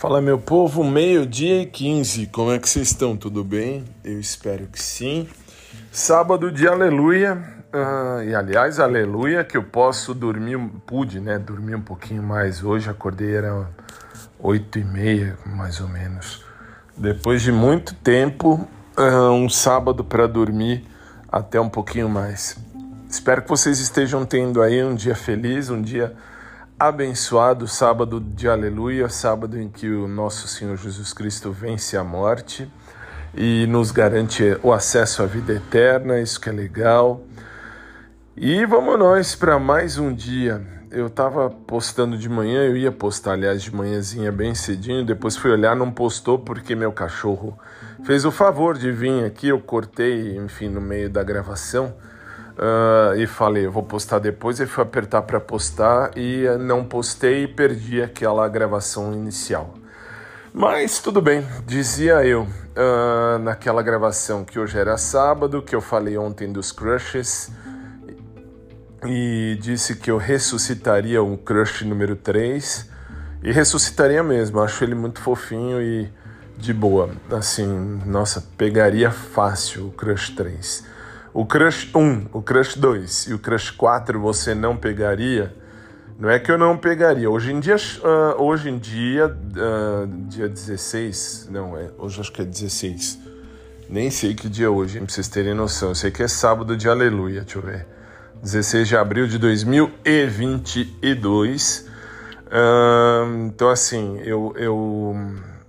Fala meu povo, meio-dia e 15, como é que vocês estão? Tudo bem? Eu espero que sim. Sábado de aleluia, uh, e aliás, aleluia, que eu posso dormir, pude, né, dormir um pouquinho mais hoje, acordei, era oito e meia, mais ou menos. Depois de muito tempo, uh, um sábado para dormir até um pouquinho mais. Espero que vocês estejam tendo aí um dia feliz, um dia abençoado sábado de aleluia, sábado em que o nosso Senhor Jesus Cristo vence a morte e nos garante o acesso à vida eterna, isso que é legal. E vamos nós para mais um dia. Eu estava postando de manhã, eu ia postar, aliás, de manhãzinha bem cedinho, depois fui olhar, não postou porque meu cachorro fez o favor de vir aqui, eu cortei, enfim, no meio da gravação Uh, e falei, vou postar depois. E fui apertar para postar e não postei e perdi aquela gravação inicial. Mas tudo bem, dizia eu uh, naquela gravação que hoje era sábado, que eu falei ontem dos crushes e disse que eu ressuscitaria o crush número 3 e ressuscitaria mesmo. Acho ele muito fofinho e de boa. Assim, nossa, pegaria fácil o crush 3 o Crush 1, o Crush 2 e o Crush 4 você não pegaria, não é que eu não pegaria. Hoje em dia, uh, hoje em dia, uh, dia 16, não, é, hoje acho que é 16. Nem sei que dia é hoje, pra vocês terem noção. Eu sei que é sábado de aleluia, deixa eu ver. 16 de abril de 2022. Uh, então, assim, eu, eu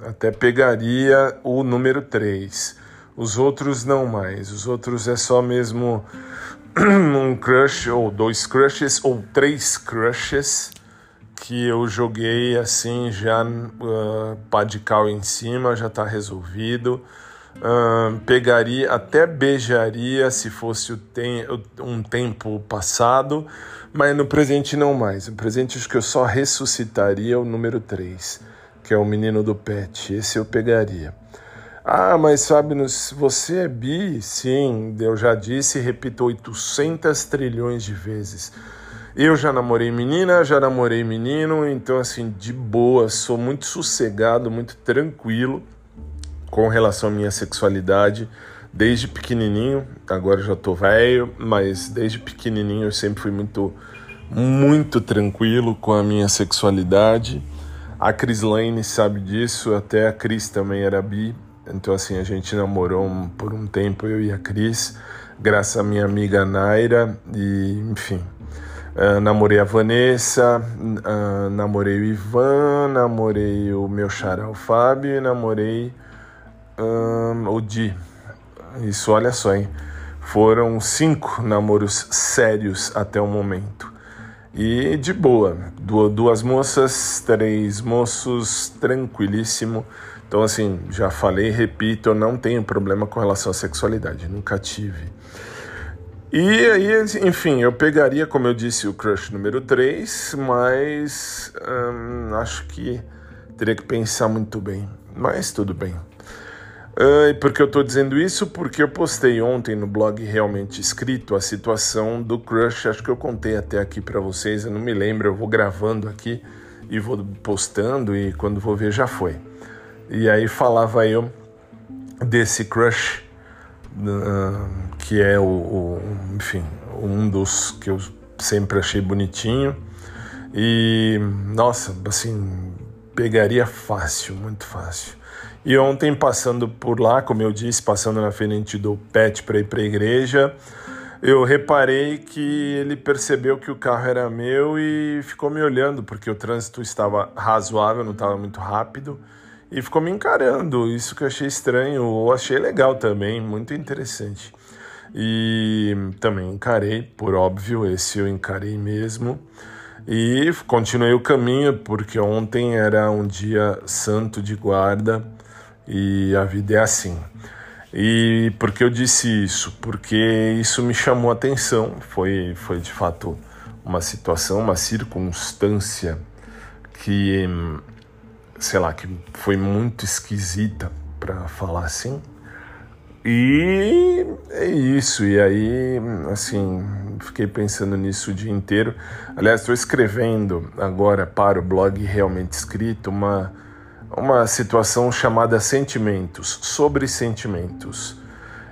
até pegaria o número 3. Os outros não mais. Os outros é só mesmo um crush, ou dois crushes, ou três crushes que eu joguei assim já uh, pá de cal em cima, já tá resolvido. Uh, pegaria, até beijaria se fosse tem, um tempo passado, mas no presente não mais. No presente acho que eu só ressuscitaria o número 3, que é o menino do pet. Esse eu pegaria. Ah, mas Fábio, você é bi? Sim, eu já disse e repito 800 trilhões de vezes. Eu já namorei menina, já namorei menino, então assim, de boa, sou muito sossegado, muito tranquilo com relação à minha sexualidade. Desde pequenininho, agora já tô velho, mas desde pequenininho eu sempre fui muito muito tranquilo com a minha sexualidade. A Cris Lane sabe disso, até a Cris também era bi, então, assim, a gente namorou por um tempo, eu e a Cris, graças à minha amiga Naira, e enfim. Uh, namorei a Vanessa, uh, namorei o Ivan, namorei o meu xará, o Fábio, e namorei um, o Di. Isso, olha só, hein? Foram cinco namoros sérios até o momento. E de boa, duas moças, três moços, tranquilíssimo. Então, assim, já falei, repito, eu não tenho problema com relação à sexualidade, nunca tive. E aí, enfim, eu pegaria, como eu disse, o crush número 3, mas hum, acho que teria que pensar muito bem. Mas tudo bem. Uh, e por que eu estou dizendo isso? Porque eu postei ontem no blog realmente escrito a situação do crush. Acho que eu contei até aqui para vocês, eu não me lembro. Eu vou gravando aqui e vou postando, e quando vou ver já foi. E aí falava eu desse crush, uh, que é o, o, enfim, um dos que eu sempre achei bonitinho. E, nossa, assim, pegaria fácil, muito fácil. E ontem, passando por lá, como eu disse, passando na frente do pet para ir para a igreja, eu reparei que ele percebeu que o carro era meu e ficou me olhando, porque o trânsito estava razoável, não estava muito rápido e ficou me encarando. Isso que eu achei estranho, ou achei legal também, muito interessante. E também encarei, por óbvio, esse eu encarei mesmo. E continuei o caminho, porque ontem era um dia santo de guarda e a vida é assim. E por que eu disse isso? Porque isso me chamou a atenção. Foi, foi de fato uma situação, uma circunstância que sei lá, que foi muito esquisita para falar assim. E é isso, e aí, assim, fiquei pensando nisso o dia inteiro. Aliás, estou escrevendo agora para o blog Realmente Escrito uma, uma situação chamada sentimentos, sobre sentimentos.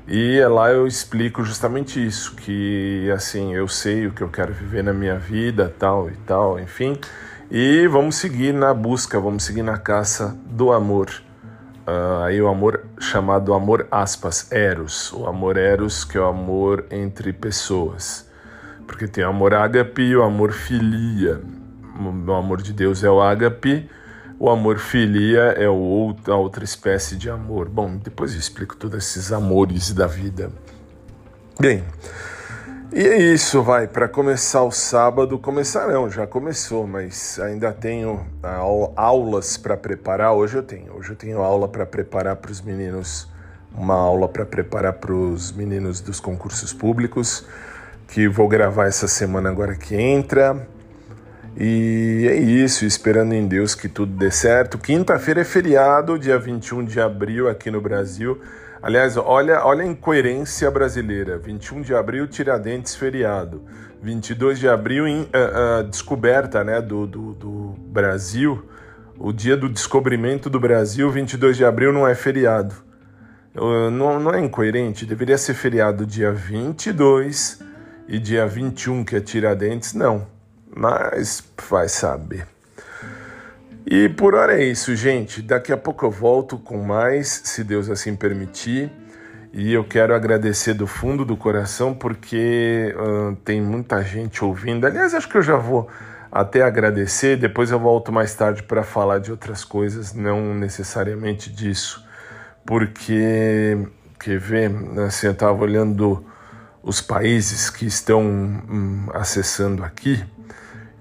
E lá eu explico justamente isso, que assim, eu sei o que eu quero viver na minha vida, tal e tal, enfim. E vamos seguir na busca, vamos seguir na caça do amor. Uh, aí o amor chamado amor aspas, eros, o amor eros que é o amor entre pessoas. Porque tem o amor ágape e o amor filia. O amor de Deus é o ágape, o amor filia é o outro, a outra espécie de amor. Bom, depois eu explico todos esses amores da vida. Bem, e é isso, vai. Para começar o sábado, começar não, já começou, mas ainda tenho aulas para preparar. Hoje eu tenho. Hoje eu tenho aula para preparar para os meninos, uma aula para preparar para os meninos dos concursos públicos, que vou gravar essa semana agora que entra. E é isso, esperando em Deus que tudo dê certo. Quinta-feira é feriado, dia 21 de abril aqui no Brasil. Aliás, olha, olha a incoerência brasileira. 21 de abril, Tiradentes feriado. 22 de abril, em, uh, uh, descoberta né, do, do, do Brasil. O dia do descobrimento do Brasil, 22 de abril, não é feriado. Uh, não, não é incoerente. Deveria ser feriado dia 22 e dia 21, que é Tiradentes, não mas vai saber. E por hora é isso, gente. Daqui a pouco eu volto com mais, se Deus assim permitir. E eu quero agradecer do fundo do coração porque tem muita gente ouvindo. Aliás, acho que eu já vou até agradecer. Depois eu volto mais tarde para falar de outras coisas, não necessariamente disso. Porque, quer ver, assim, eu estava olhando os países que estão hum, acessando aqui.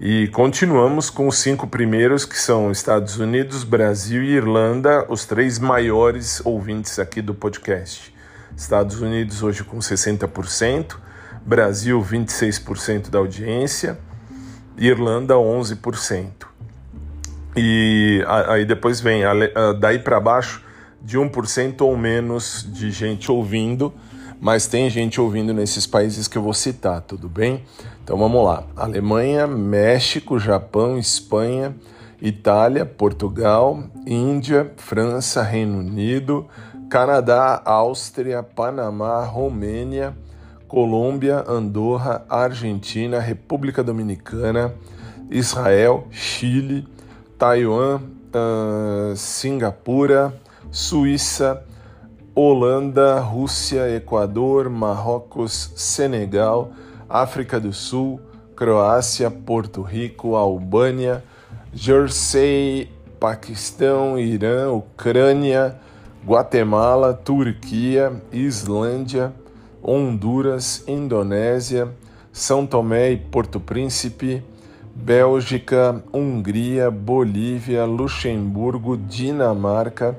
E continuamos com os cinco primeiros, que são Estados Unidos, Brasil e Irlanda, os três maiores ouvintes aqui do podcast. Estados Unidos hoje com 60%, Brasil 26% da audiência, Irlanda 11%. E aí depois vem, daí para baixo, de 1% ou menos de gente ouvindo, mas tem gente ouvindo nesses países que eu vou citar, tudo bem? Então vamos lá: Alemanha, México, Japão, Espanha, Itália, Portugal, Índia, França, Reino Unido, Canadá, Áustria, Panamá, Romênia, Colômbia, Andorra, Argentina, República Dominicana, Israel, Chile, Taiwan, uh, Singapura, Suíça, Holanda, Rússia, Equador, Marrocos, Senegal, África do Sul, Croácia, Porto Rico, Albânia, Jersey, Paquistão, Irã, Ucrânia, Guatemala, Turquia, Islândia, Honduras, Indonésia, São Tomé e Porto Príncipe, Bélgica, Hungria, Bolívia, Luxemburgo, Dinamarca,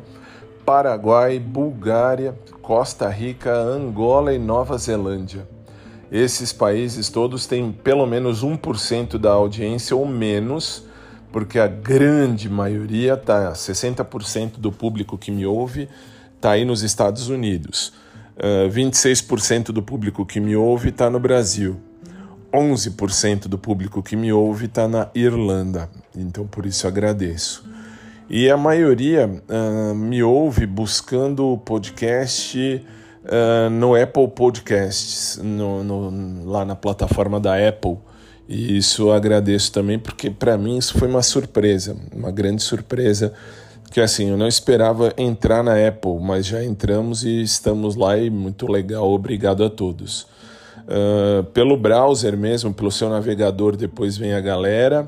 Paraguai, Bulgária, Costa Rica, Angola e Nova Zelândia. Esses países todos têm pelo menos 1% da audiência ou menos, porque a grande maioria, tá, 60% do público que me ouve, está aí nos Estados Unidos. Uh, 26% do público que me ouve está no Brasil. 11% do público que me ouve está na Irlanda. Então, por isso agradeço. E a maioria uh, me ouve buscando o podcast uh, no Apple Podcasts, no, no, lá na plataforma da Apple. E isso eu agradeço também, porque para mim isso foi uma surpresa, uma grande surpresa. Que assim, eu não esperava entrar na Apple, mas já entramos e estamos lá e muito legal. Obrigado a todos. Uh, pelo browser mesmo, pelo seu navegador, depois vem a galera.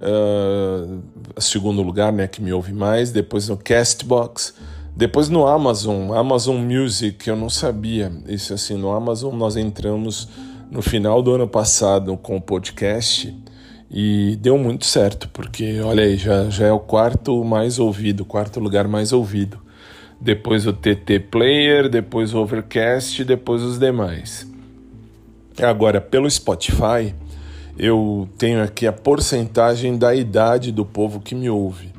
Uh, segundo lugar, né, que me ouve mais, depois no Castbox, depois no Amazon, Amazon Music, eu não sabia. Isso assim, no Amazon nós entramos no final do ano passado com o podcast e deu muito certo, porque olha aí, já, já é o quarto mais ouvido, quarto lugar mais ouvido. Depois o TT Player, depois o Overcast, depois os demais. Agora, pelo Spotify, eu tenho aqui a porcentagem da idade do povo que me ouve.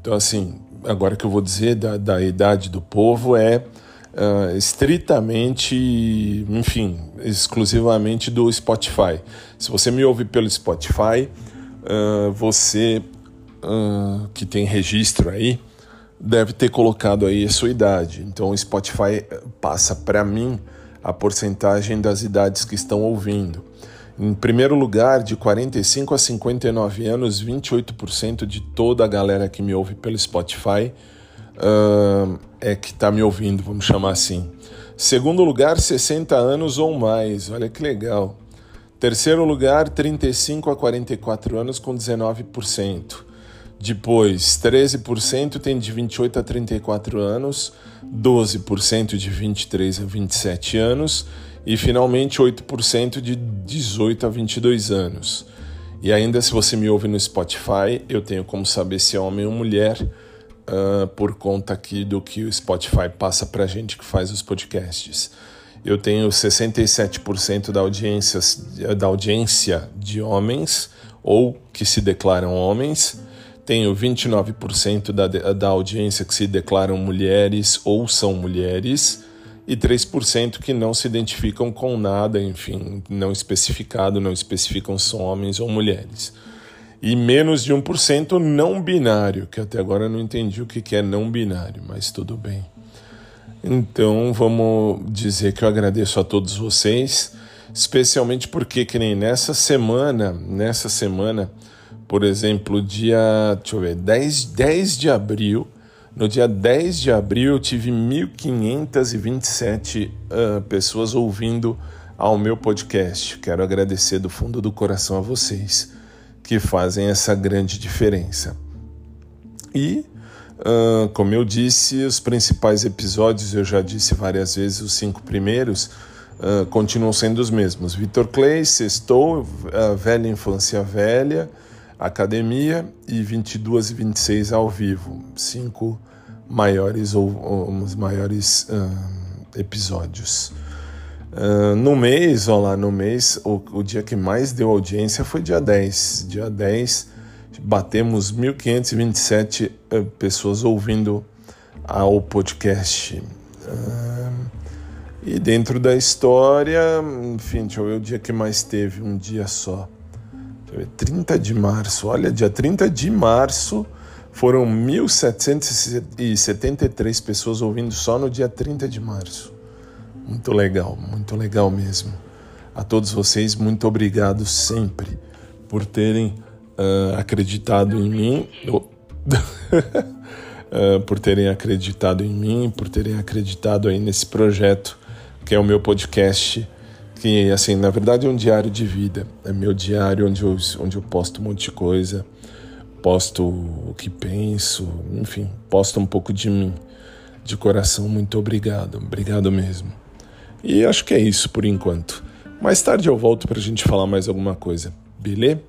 Então, assim, agora que eu vou dizer da, da idade do povo é uh, estritamente, enfim, exclusivamente do Spotify. Se você me ouve pelo Spotify, uh, você uh, que tem registro aí, deve ter colocado aí a sua idade. Então o Spotify passa para mim a porcentagem das idades que estão ouvindo. Em primeiro lugar, de 45 a 59 anos, 28% de toda a galera que me ouve pelo Spotify uh, é que está me ouvindo, vamos chamar assim. Segundo lugar, 60 anos ou mais, olha que legal. Terceiro lugar, 35 a 44 anos, com 19%. Depois, 13% tem de 28 a 34 anos, 12% de 23 a 27 anos e finalmente 8% de 18 a 22 anos. E ainda se você me ouve no Spotify, eu tenho como saber se é homem ou mulher uh, por conta aqui do que o Spotify passa para gente que faz os podcasts. Eu tenho 67% da audiência, da audiência de homens ou que se declaram homens. Tenho 29% da, da audiência que se declaram mulheres ou são mulheres e 3% que não se identificam com nada, enfim, não especificado, não especificam se são homens ou mulheres. E menos de 1% não binário, que até agora eu não entendi o que é não binário, mas tudo bem. Então vamos dizer que eu agradeço a todos vocês, especialmente porque que nem nessa semana, nessa semana, por exemplo, dia, deixa eu ver, 10, 10 de abril, no dia 10 de abril eu tive 1.527 uh, pessoas ouvindo ao meu podcast. Quero agradecer do fundo do coração a vocês que fazem essa grande diferença. E, uh, como eu disse, os principais episódios, eu já disse várias vezes, os cinco primeiros, uh, continuam sendo os mesmos. Vitor Clay, Sextou, Velha Infância Velha, Academia e 22 e 26 ao vivo. Cinco maiores ou, ou os maiores uh, episódios. Uh, no mês, olha lá, no mês, o, o, dia que mais deu audiência foi dia 10. Dia 10, batemos 1.527 uh, pessoas ouvindo ao podcast. Uh, e dentro da história, enfim, deixa eu ver o dia que mais teve, um dia só. Deixa eu ver, 30 de março, olha, dia 30 de março foram 1.773 pessoas ouvindo só no dia 30 de março. Muito legal, muito legal mesmo. A todos vocês, muito obrigado sempre por terem uh, acreditado em mim. uh, por terem acreditado em mim, por terem acreditado aí nesse projeto que é o meu podcast, que assim, na verdade é um diário de vida, é meu diário onde eu, onde eu posto um monte de coisa, posto o que penso, enfim, posto um pouco de mim. De coração, muito obrigado, obrigado mesmo. E acho que é isso por enquanto. Mais tarde eu volto para a gente falar mais alguma coisa, beleza?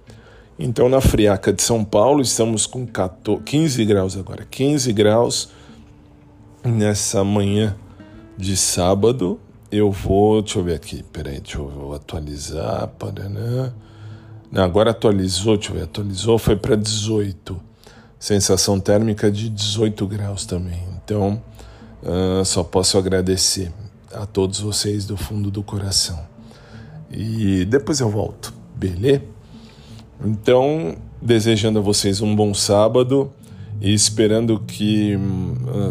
Então, na Friaca de São Paulo, estamos com 14, 15 graus agora, 15 graus nessa manhã de sábado. Eu vou, deixa eu ver aqui, peraí, deixa eu atualizar, paraná. Não, agora atualizou, deixa eu ver, atualizou, foi para 18. Sensação térmica de 18 graus também. Então, uh, só posso agradecer a todos vocês do fundo do coração. E depois eu volto, beleza? Então, desejando a vocês um bom sábado e esperando que.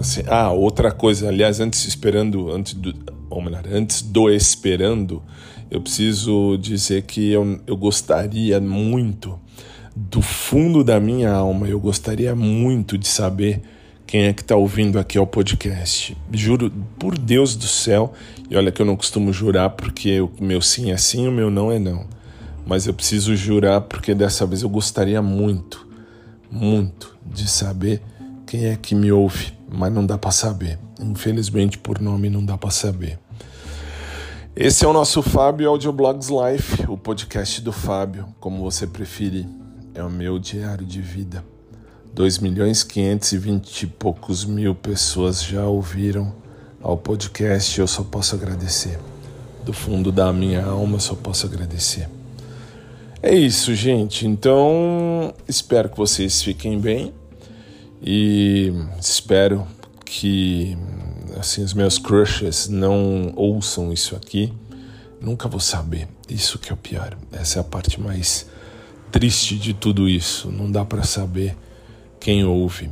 Assim, ah, outra coisa, aliás, antes esperando, antes do, ou melhor, antes do esperando, eu preciso dizer que eu, eu gostaria muito, do fundo da minha alma, eu gostaria muito de saber quem é que está ouvindo aqui ao podcast. Juro por Deus do céu, e olha que eu não costumo jurar porque o meu sim é sim, o meu não é não. Mas eu preciso jurar porque dessa vez eu gostaria muito, muito de saber quem é que me ouve, mas não dá para saber. Infelizmente, por nome, não dá para saber. Esse é o nosso Fábio Audioblogs Life, o podcast do Fábio, como você preferir. É o meu diário de vida. 2 milhões 520 e poucos mil pessoas já ouviram ao podcast. Eu só posso agradecer. Do fundo da minha alma, eu só posso agradecer. É isso, gente. Então, espero que vocês fiquem bem e espero que assim os meus crushes não ouçam isso aqui, nunca vou saber. Isso que é o pior. Essa é a parte mais triste de tudo isso. Não dá para saber quem ouve.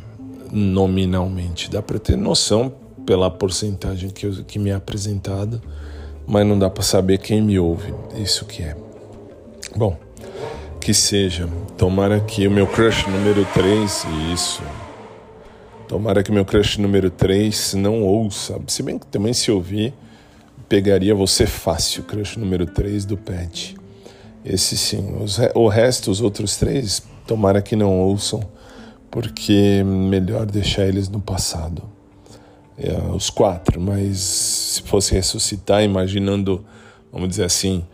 nominalmente. Dá para ter noção pela porcentagem que, eu, que me é apresentado, mas não dá para saber quem me ouve. Isso que é. Bom, que seja. Tomara que o meu crush número 3, isso. Tomara que meu crush número 3 não ouça. Se bem que também se ouvir, pegaria você fácil, crush número 3 do Pet. Esse sim. Os, o resto, os outros três, tomara que não ouçam, porque melhor deixar eles no passado. É, os quatro, mas se fosse ressuscitar, imaginando, vamos dizer assim,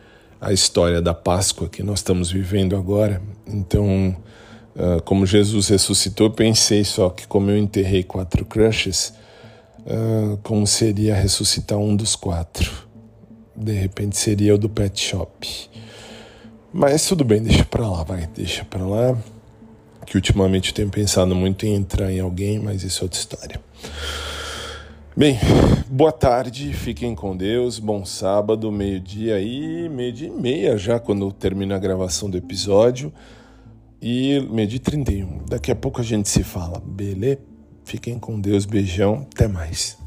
a história da Páscoa que nós estamos vivendo agora. Então, uh, como Jesus ressuscitou, pensei só que, como eu enterrei quatro crushes, uh, como seria ressuscitar um dos quatro? De repente seria o do pet shop. Mas tudo bem, deixa pra lá, vai, deixa pra lá. Que ultimamente eu tenho pensado muito em entrar em alguém, mas isso é outra história. Bem, boa tarde, fiquem com Deus, bom sábado, meio-dia e meio-dia e meia já quando termina a gravação do episódio. E meio-dia e 31. Daqui a pouco a gente se fala, beleza? Fiquem com Deus, beijão, até mais.